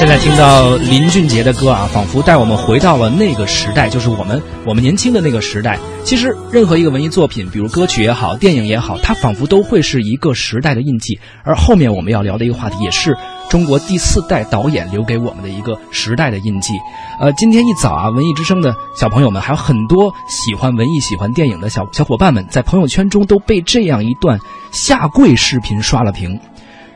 现在听到林俊杰的歌啊，仿佛带我们回到了那个时代，就是我们我们年轻的那个时代。其实，任何一个文艺作品，比如歌曲也好，电影也好，它仿佛都会是一个时代的印记。而后面我们要聊的一个话题，也是中国第四代导演留给我们的一个时代的印记。呃，今天一早啊，文艺之声的小朋友们，还有很多喜欢文艺、喜欢电影的小小伙伴们，在朋友圈中都被这样一段下跪视频刷了屏。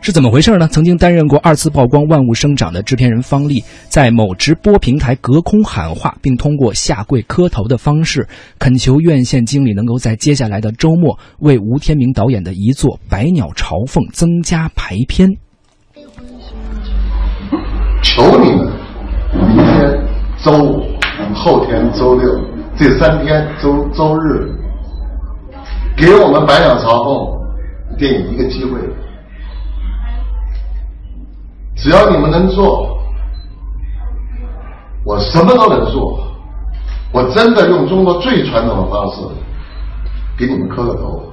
是怎么回事呢？曾经担任过二次曝光《万物生长》的制片人方丽，在某直播平台隔空喊话，并通过下跪磕头的方式，恳求院线经理能够在接下来的周末为吴天明导演的一座《百鸟朝凤》增加排片。求你们，明天周五、后天周六这三天周周日，给我们《百鸟朝凤》电影一个机会。只要你们能做，我什么都能做。我真的用中国最传统的方式给你们磕个头。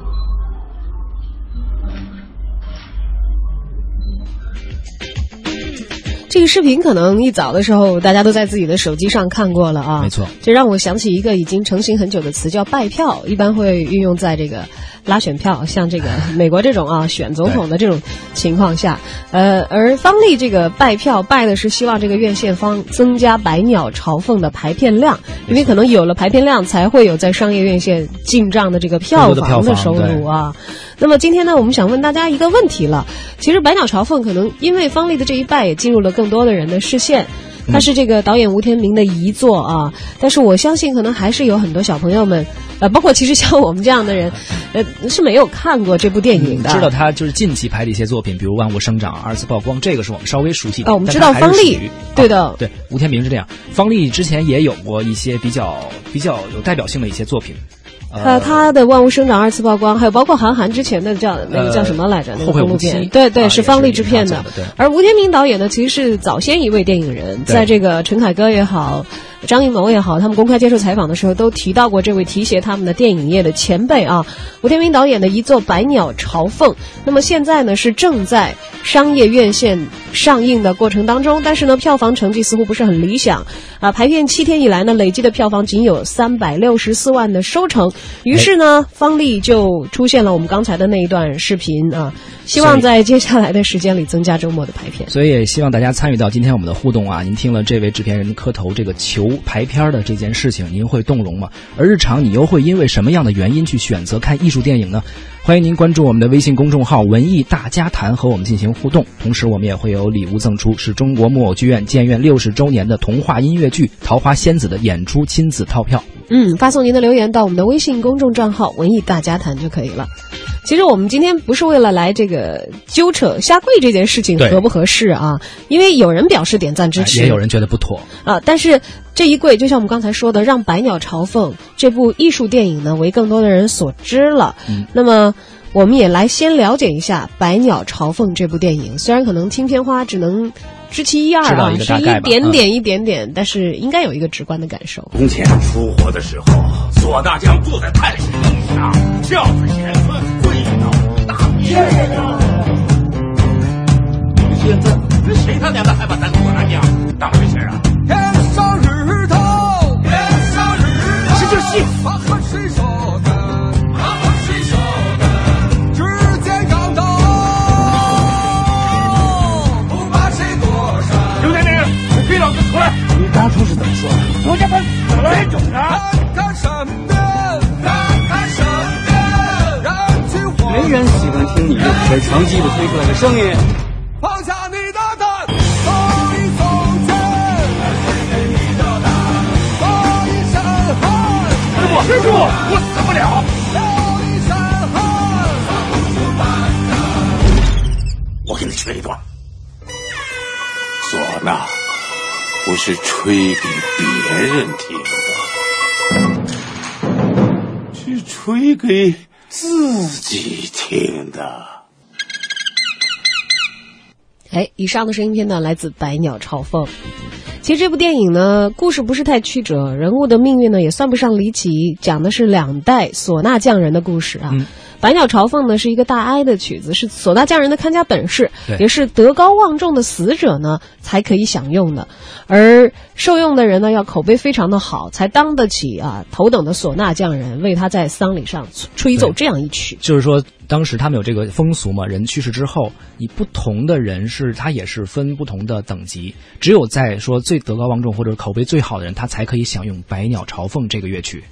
这个视频可能一早的时候大家都在自己的手机上看过了啊，没错，这让我想起一个已经成型很久的词，叫拜票，一般会运用在这个。拉选票，像这个美国这种啊，选总统的这种情况下，呃，而方丽这个拜票拜的是希望这个院线方增加《百鸟朝凤》的排片量，因为可能有了排片量，才会有在商业院线进账的这个票房的收入啊。那么今天呢，我们想问大家一个问题了，其实《百鸟朝凤》可能因为方丽的这一拜，也进入了更多的人的视线。它是这个导演吴天明的遗作啊，但是我相信可能还是有很多小朋友们，呃，包括其实像我们这样的人，呃，是没有看过这部电影的。知道他就是近期拍的一些作品，比如《万物生长》二次曝光，这个是我们稍微熟悉的。哦，我们知道方丽，对的，对，吴天明是这样。方丽之前也有过一些比较比较有代表性的一些作品。呃，他的《万物生长》二次曝光，还有包括韩寒之前的叫那个叫什么来着？那个公路片，对对，是方励制片的。而吴天明导演呢，其实是早先一位电影人，在这个陈凯歌也好。张艺谋也好，他们公开接受采访的时候都提到过这位提携他们的电影业的前辈啊，吴天明导演的一座《百鸟朝凤》。那么现在呢是正在商业院线上映的过程当中，但是呢票房成绩似乎不是很理想啊。排片七天以来呢，累计的票房仅有三百六十四万的收成。于是呢，方丽就出现了我们刚才的那一段视频啊，希望在接下来的时间里增加周末的排片。所以也希望大家参与到今天我们的互动啊。您听了这位制片人磕头这个求。排片的这件事情，您会动容吗？而日常你又会因为什么样的原因去选择看艺术电影呢？欢迎您关注我们的微信公众号“文艺大家谈”和我们进行互动。同时，我们也会有礼物赠出，是中国木偶剧院建院六十周年的童话音乐剧《桃花仙子》的演出亲子套票。嗯，发送您的留言到我们的微信公众账号“文艺大家谈”就可以了。其实我们今天不是为了来这个纠扯下跪这件事情合不合适啊？因为有人表示点赞支持，也有人觉得不妥啊。但是这一跪，就像我们刚才说的，让《百鸟朝凤》这部艺术电影呢为更多的人所知了。嗯，那么我们也来先了解一下《百鸟朝凤》这部电影。虽然可能听片花只能知其一二啊，是一点点一点点，但是应该有一个直观的感受。从前出活的时候，左大将坐在太师椅上，轿子前孙。现在谁他娘的还把咱左大将当回事啊？天上日头，天上日头，这就戏。听你被长鸡巴推出来的声音。放下你的胆，走一走前。放一身汗。师傅，师傅，我死不了。流一身汗。我给你吹一段。唢呐不是吹给别人听的，是吹给。自己听的。哎，以上的声音片段来自《百鸟朝凤》。其实这部电影呢，故事不是太曲折，人物的命运呢也算不上离奇，讲的是两代唢呐匠人的故事啊。百鸟朝凤》呢是一个大哀的曲子，是唢呐匠人的看家本事，对也是德高望重的死者呢才可以享用的，而受用的人呢要口碑非常的好，才当得起啊头等的唢呐匠人为他在丧礼上吹奏这样一曲。就是说，当时他们有这个风俗嘛，人去世之后，你不同的人是他也是分不同的等级，只有在说最德高望重或者口碑最好的人，他才可以享用《百鸟朝凤》这个乐曲。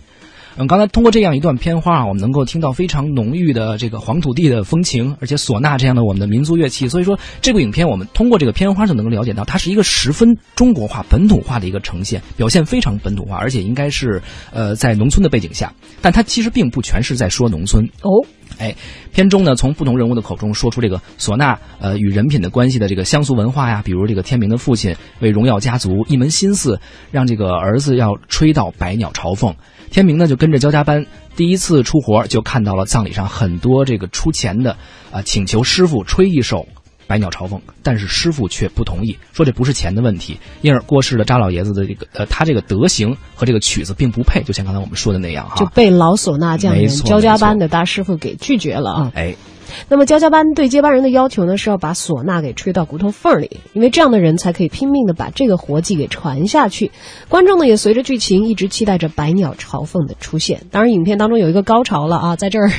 嗯，刚才通过这样一段片花啊，我们能够听到非常浓郁的这个黄土地的风情，而且唢呐这样的我们的民族乐器。所以说，这部影片我们通过这个片花就能够了解到，它是一个十分中国化、本土化的一个呈现，表现非常本土化，而且应该是呃在农村的背景下，但它其实并不全是在说农村。哦，哎，片中呢，从不同人物的口中说出这个唢呐呃与人品的关系的这个乡俗文化呀，比如这个天明的父亲为荣耀家族一门心思，让这个儿子要吹到百鸟朝凤。天明呢就跟着焦家班第一次出活，就看到了葬礼上很多这个出钱的啊、请求师傅吹一首。百鸟朝凤，但是师傅却不同意，说这不是钱的问题，因而过世的扎老爷子的这个呃，他这个德行和这个曲子并不配，就像刚才我们说的那样哈。就被老唢呐匠人焦家班的大师傅给拒绝了啊。哎，那么焦家班对接班人的要求呢，是要把唢呐给吹到骨头缝里，因为这样的人才可以拼命的把这个活计给传下去。观众呢也随着剧情一直期待着百鸟朝凤的出现。当然，影片当中有一个高潮了啊，在这儿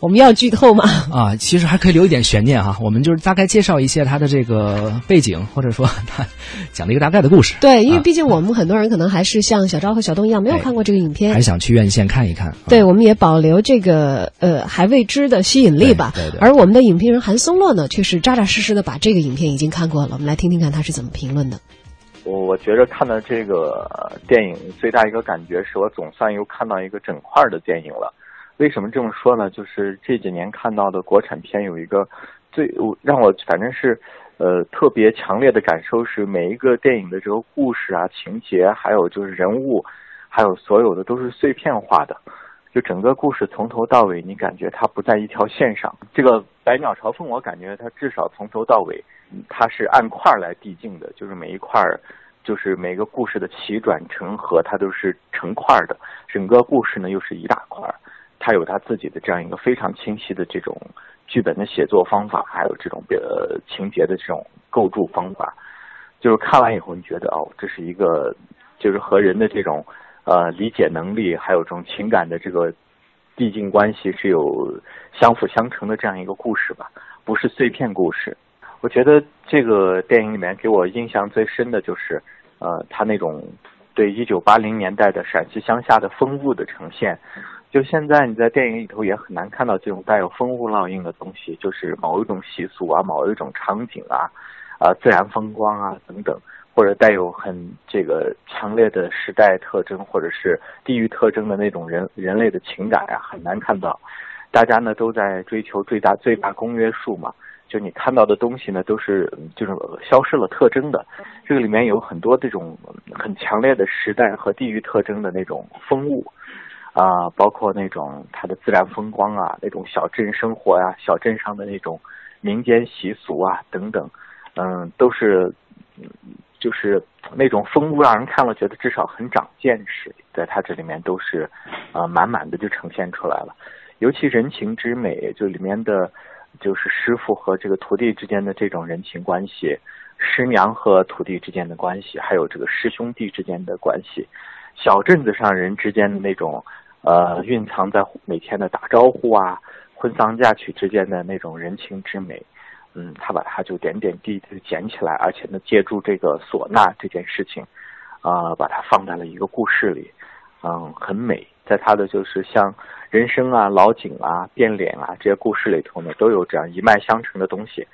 我们要剧透吗？啊，其实还可以留一点悬念哈、我们就是大概介绍一些他的这个背景，或者说他讲了一个大概的故事。对，因为啊毕竟我们很多人可能还是像小昭和小东一样没有哎看过这个影片还，想去院线看一看。啊对，我们也保留这个呃还未知的吸引力吧。对对对而我们的影评人韩松洛呢，却是扎扎实实的把这个影片已经看过了。我们来听听看他是怎么评论的。我我觉得看到这个呃电影最大一个感觉是我总算又看到一个整块儿的电影了。为什么这么说呢？就是这几年看到的国产片有一个最我让我反正是呃特别强烈的感受是每一个电影的这个故事啊、情节，还有就是人物，还有所有的都是碎片化的。就整个故事从头到尾，你感觉它不在一条线上。这个《百鸟朝凤》，我感觉它至少从头到尾，它是按块儿来递进的，就是每一块儿，就是每个故事的起转成合，它都是成块的。整个故事呢又是一大块儿，它有它自己的这样一个非常清晰的这种剧本的写作方法，还有这种呃情节的这种构筑方法。就是看完以后，你觉得哦，这是一个就是和人的这种呃理解能力，还有这种情感的这个递进关系是有相辅相成的这样一个故事吧，不是碎片故事。我觉得这个电影里面给我印象最深的就是，呃，他那种对一九八零年代的陕西乡下的风物的呈现。就现在你在电影里头也很难看到这种带有风物烙印的东西，就是某一种习俗啊，某一种场景啊，啊、自然风光啊等等，或者带有很这个强烈的时代特征或者是地域特征的那种人人类的情感啊，很难看到。大家呢都在追求最大最大公约数嘛，就你看到的东西呢都是就是消失了特征的。这个里面有很多这种很强烈的时代和地域特征的那种风物。啊，包括那种它的自然风光啊，那种小镇生活呀、小镇上的那种民间习俗啊等等，嗯，都是，就是那种风物，让人看了觉得至少很长见识，在他这里面都是，呃，满满的就呈现出来了。尤其人情之美，就里面的，就是师傅和这个徒弟之间的这种人情关系，师娘和徒弟之间的关系，还有这个师兄弟之间的关系，小镇子上人之间的那种。呃，蕴藏在每天的打招呼啊、婚丧嫁娶之间的那种人情之美，嗯，他把它就点点滴滴的捡起来，而且呢，借助这个唢呐这件事情，啊、把它放在了一个故事里，嗯，很美。在他的就是像人生啊、老井啊、变脸啊这些故事里头呢，都有这样一脉相承的东西，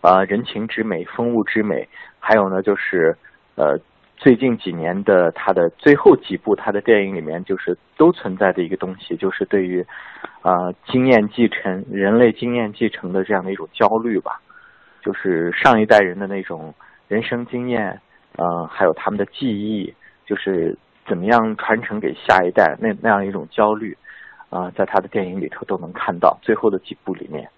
啊、人情之美、风物之美，还有呢，就是呃。最近几年的他的最后几部他的电影里面，就是都存在的一个东西，就是对于，呃，经验继承、人类经验继承的这样的一种焦虑吧，就是上一代人的那种人生经验，呃，还有他们的记忆，就是怎么样传承给下一代，那那样一种焦虑，啊、在他的电影里头都能看到。最后的几部里面，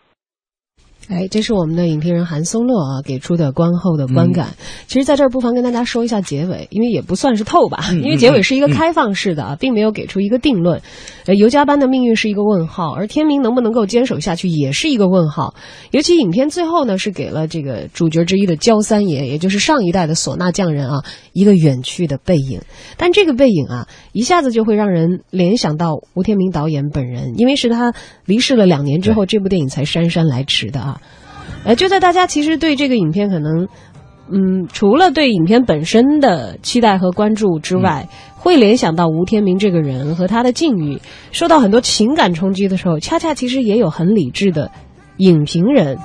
哎，这是我们的影评人韩松乐啊给出的观后的观感。其实，在这儿不妨跟大家说一下结尾，因为也不算是透吧，因为结尾是一个开放式的啊，并没有给出一个定论。呃，尤加班的命运是一个问号，而天明能不能够坚守下去也是一个问号。尤其影片最后呢，是给了这个主角之一的焦三爷，也就是上一代的唢呐匠人啊，一个远去的背影。但这个背影啊，一下子就会让人联想到吴天明导演本人，因为是他离世了两年之后，这部电影才姗姗来迟的啊。呃，就在大家其实对这个影片可能，嗯，除了对影片本身的期待和关注之外，会联想到吴天明这个人和他的境遇，受到很多情感冲击的时候，恰恰其实也有很理智的影评人。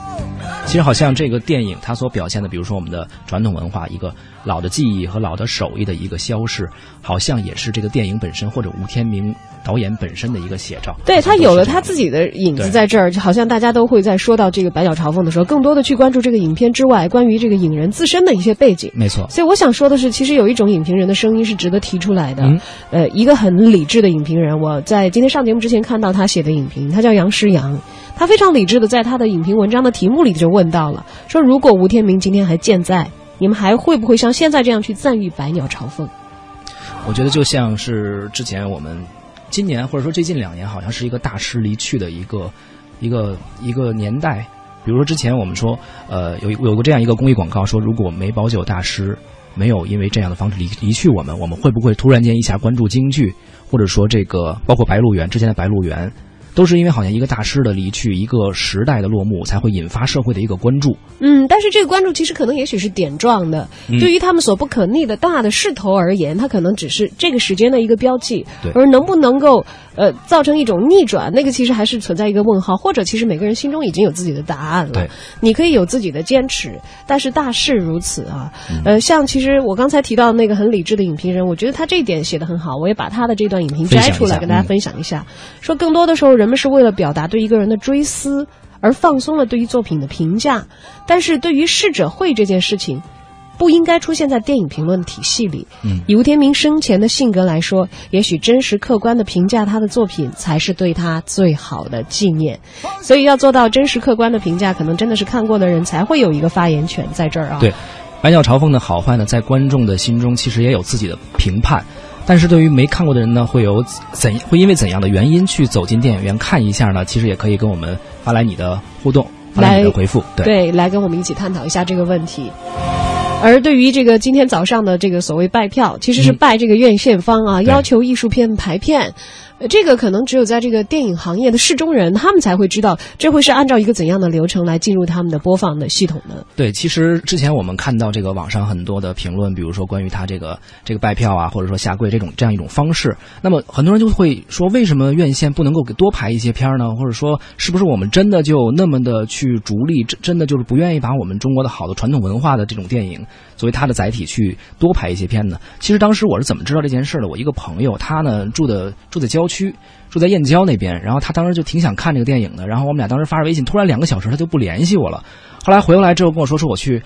其实好像这个电影它所表现的，比如说我们的传统文化一个老的技艺和老的手艺的一个消逝，好像也是这个电影本身或者吴天明导演本身的一个写照。对他有了他自己的影子在这儿，就好像大家都会在说到这个《百鸟朝凤》的时候，更多的去关注这个影片之外关于这个影人自身的一些背景。没错。所以我想说的是，其实有一种影评人的声音是值得提出来的。呃，一个很理智的影评人，我在今天上节目之前看到他写的影评，他叫杨诗阳。他非常理智的在他的影评文章的题目里就问到了，说如果吴天明今天还健在，你们还会不会像现在这样去赞誉《百鸟朝凤》？我觉得就像是之前我们今年或者说最近两年，好像是一个大师离去的一个一个一个年代。比如说之前我们说，呃，有有过这样一个公益广告，说如果梅葆玖大师没有因为这样的方式离离去我们，我们会不会突然间一下关注京剧，或者说这个包括《白鹿原》之前的《白鹿原》。都是因为好像一个大师的离去，一个时代的落幕，才会引发社会的一个关注。嗯，但是这个关注其实可能也许是点状的，对于他们所不可逆的大的势头而言，它可能只是这个时间的一个标记。而能不能够呃造成一种逆转，那个其实还是存在一个问号，或者其实每个人心中已经有自己的答案了。对，你可以有自己的坚持，但是大势如此啊。呃，像其实我刚才提到那个很理智的影评人，我觉得他这一点写的很好，我也把他的这段影评摘出来跟大家分享一下，说更多的时候。人们是为了表达对一个人的追思而放松了对于作品的评价，但是对于逝者会这件事情，不应该出现在电影评论体系里。嗯，以吴天明生前的性格来说，也许真实客观的评价他的作品才是对他最好的纪念。所以要做到真实客观的评价，可能真的是看过的人才会有一个发言权在这儿啊。对，《百鸟朝凤》的好坏呢，在观众的心中其实也有自己的评判。但是对于没看过的人呢，会有怎会因为怎样的原因去走进电影院看一下呢？其实也可以跟我们发来你的互动，发来你的回复，对，来跟我们一起探讨一下这个问题。而对于这个今天早上的这个所谓拜票，其实是拜这个院线方啊，要求艺术片排片。这个可能只有在这个电影行业的事中人，他们才会知道这会是按照一个怎样的流程来进入他们的播放的系统呢？对，其实之前我们看到这个网上很多的评论，比如说关于他这个这个拜票啊，或者说下跪这种这样一种方式，那么很多人就会说，为什么院线不能够给多排一些片儿呢？或者说，是不是我们真的就那么的去逐利，真真的就是不愿意把我们中国的好的传统文化的这种电影作为它的载体去多排一些片呢？其实当时我是怎么知道这件事的？我一个朋友，他呢住的住在郊区。区住在燕郊那边，然后他当时就挺想看这个电影的，然后我们俩当时发着微信，突然两个小时他就不联系我了。后来回过来之后跟我说说我去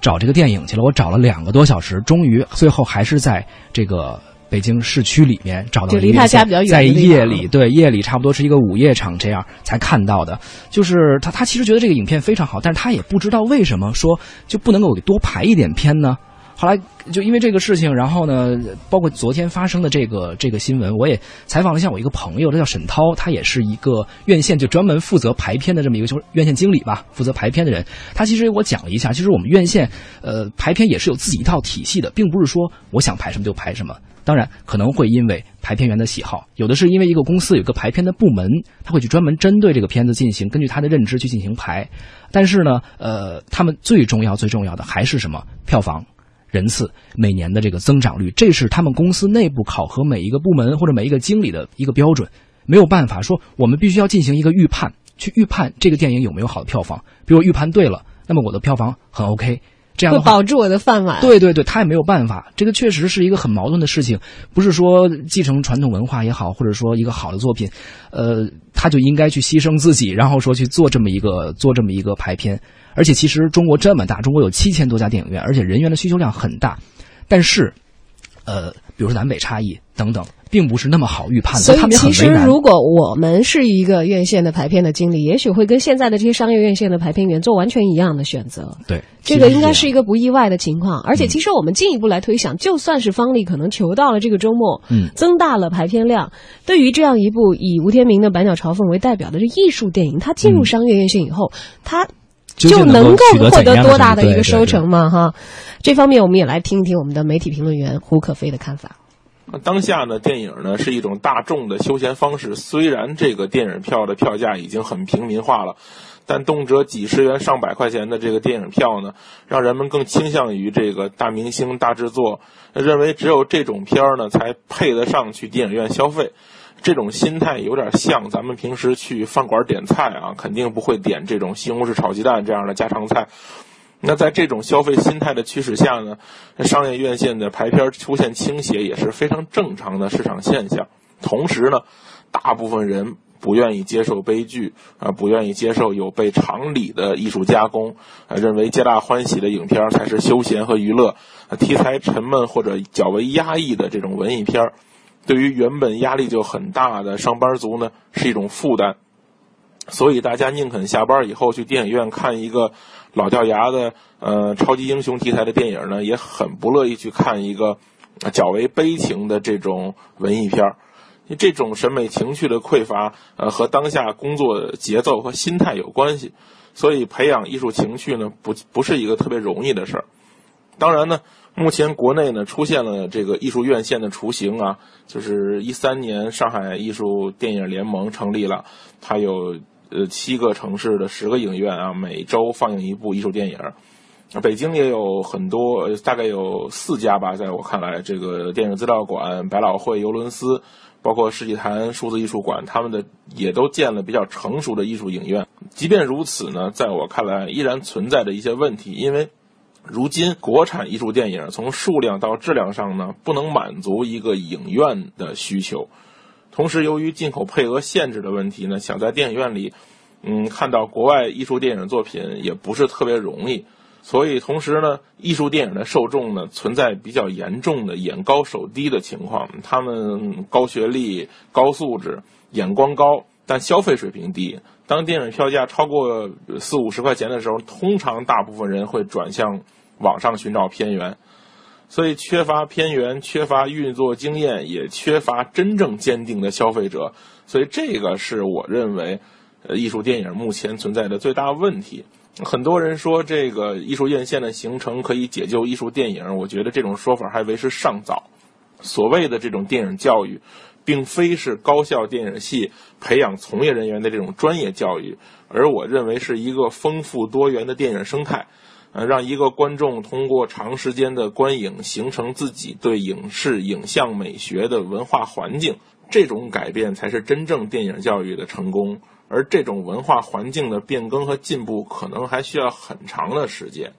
找这个电影去了，我找了两个多小时，终于最后还是在这个北京市区里面找到。就离他家比较远。在夜里，对夜里差不多是一个午夜场这样才看到的。就是他他其实觉得这个影片非常好，但是他也不知道为什么说就不能够给多排一点片呢？后来就因为这个事情，然后呢，包括昨天发生的这个这个新闻，我也采访了一下我一个朋友，他叫沈涛，他也是一个院线就专门负责排片的这么一个就是院线经理吧，负责排片的人。他其实我讲了一下，其实我们院线呃排片也是有自己一套体系的，并不是说我想排什么就排什么。当然可能会因为排片员的喜好，有的是因为一个公司有个排片的部门，他会去专门针对这个片子进行根据他的认知去进行排。但是呢，呃，他们最重要最重要的还是什么？票房。人次每年的这个增长率，这是他们公司内部考核每一个部门或者每一个经理的一个标准。没有办法说，我们必须要进行一个预判，去预判这个电影有没有好的票房。比如预判对了，那么我的票房很 OK，这样会保住我的饭碗。对对对，他也没有办法。这个确实是一个很矛盾的事情，不是说继承传统文化也好，或者说一个好的作品，呃，他就应该去牺牲自己，然后说去做这么一个做这么一个排片。而且其实中国这么大，中国有七千多家电影院，而且人员的需求量很大，但是呃，比如说南北差异等等，并不是那么好预判的。所以其实如果我们是一个院线的排片的经理，也许会跟现在的这些商业院线的排片员做完全一样的选择。对，这个应该是一个不意外的情况。而且其实我们进一步来推想，就算是方力可能求到了这个周末，嗯，增大了排片量，对于这样一部以吴天明的《百鸟朝凤》为代表的这艺术电影，它进入商业院线以后，它。就能够获得多大的一个收成嘛？哈，这方面我们也来听一听我们的媒体评论员胡可飞的看法。当下呢，电影呢是一种大众的休闲方式。虽然这个电影票的票价已经很平民化了，但动辄几十元、上百块钱的这个电影票呢，让人们更倾向于这个大明星、大制作，认为只有这种片儿呢才配得上去电影院消费。这种心态有点像咱们平时去饭馆点菜啊，肯定不会点这种西红柿炒鸡蛋这样的家常菜。那在这种消费心态的驱使下呢，商业院线的排片出现倾斜也是非常正常的市场现象。同时呢，大部分人不愿意接受悲剧啊，不愿意接受有被常理的艺术加工啊，认为皆大欢喜的影片才是休闲和娱乐，题材沉闷或者较为压抑的这种文艺片对于原本压力就很大的上班族呢，是一种负担，所以大家宁肯下班以后去电影院看一个老掉牙的呃超级英雄题材的电影呢，也很不乐意去看一个较为悲情的这种文艺片。这种审美情趣的匮乏，呃，和当下工作节奏和心态有关系，所以培养艺术情趣呢，不不是一个特别容易的事儿。当然呢。目前国内呢出现了这个艺术院线的雏形啊，就是一三年上海艺术电影联盟成立了，它有呃七个城市的十个影院啊，每周放映一部艺术电影。北京也有很多，大概有四家吧，在我看来，这个电影资料馆、百老汇、尤伦斯，包括世纪坛数字艺术馆，他们的也都建了比较成熟的艺术影院。即便如此呢，在我看来依然存在着一些问题，因为。如今，国产艺术电影从数量到质量上呢，不能满足一个影院的需求。同时，由于进口配额限制的问题呢，想在电影院里，嗯，看到国外艺术电影作品也不是特别容易。所以，同时呢，艺术电影的受众呢，存在比较严重的眼高手低的情况。他们高学历、高素质、眼光高，但消费水平低。当电影票价超过四五十块钱的时候，通常大部分人会转向网上寻找片源，所以缺乏片源、缺乏运作经验，也缺乏真正坚定的消费者，所以这个是我认为，呃，艺术电影目前存在的最大问题。很多人说这个艺术院线的形成可以解救艺术电影，我觉得这种说法还为时尚早。所谓的这种电影教育。并非是高校电影系培养从业人员的这种专业教育，而我认为是一个丰富多元的电影生态，呃，让一个观众通过长时间的观影形成自己对影视影像美学的文化环境，这种改变才是真正电影教育的成功。而这种文化环境的变更和进步，可能还需要很长的时间。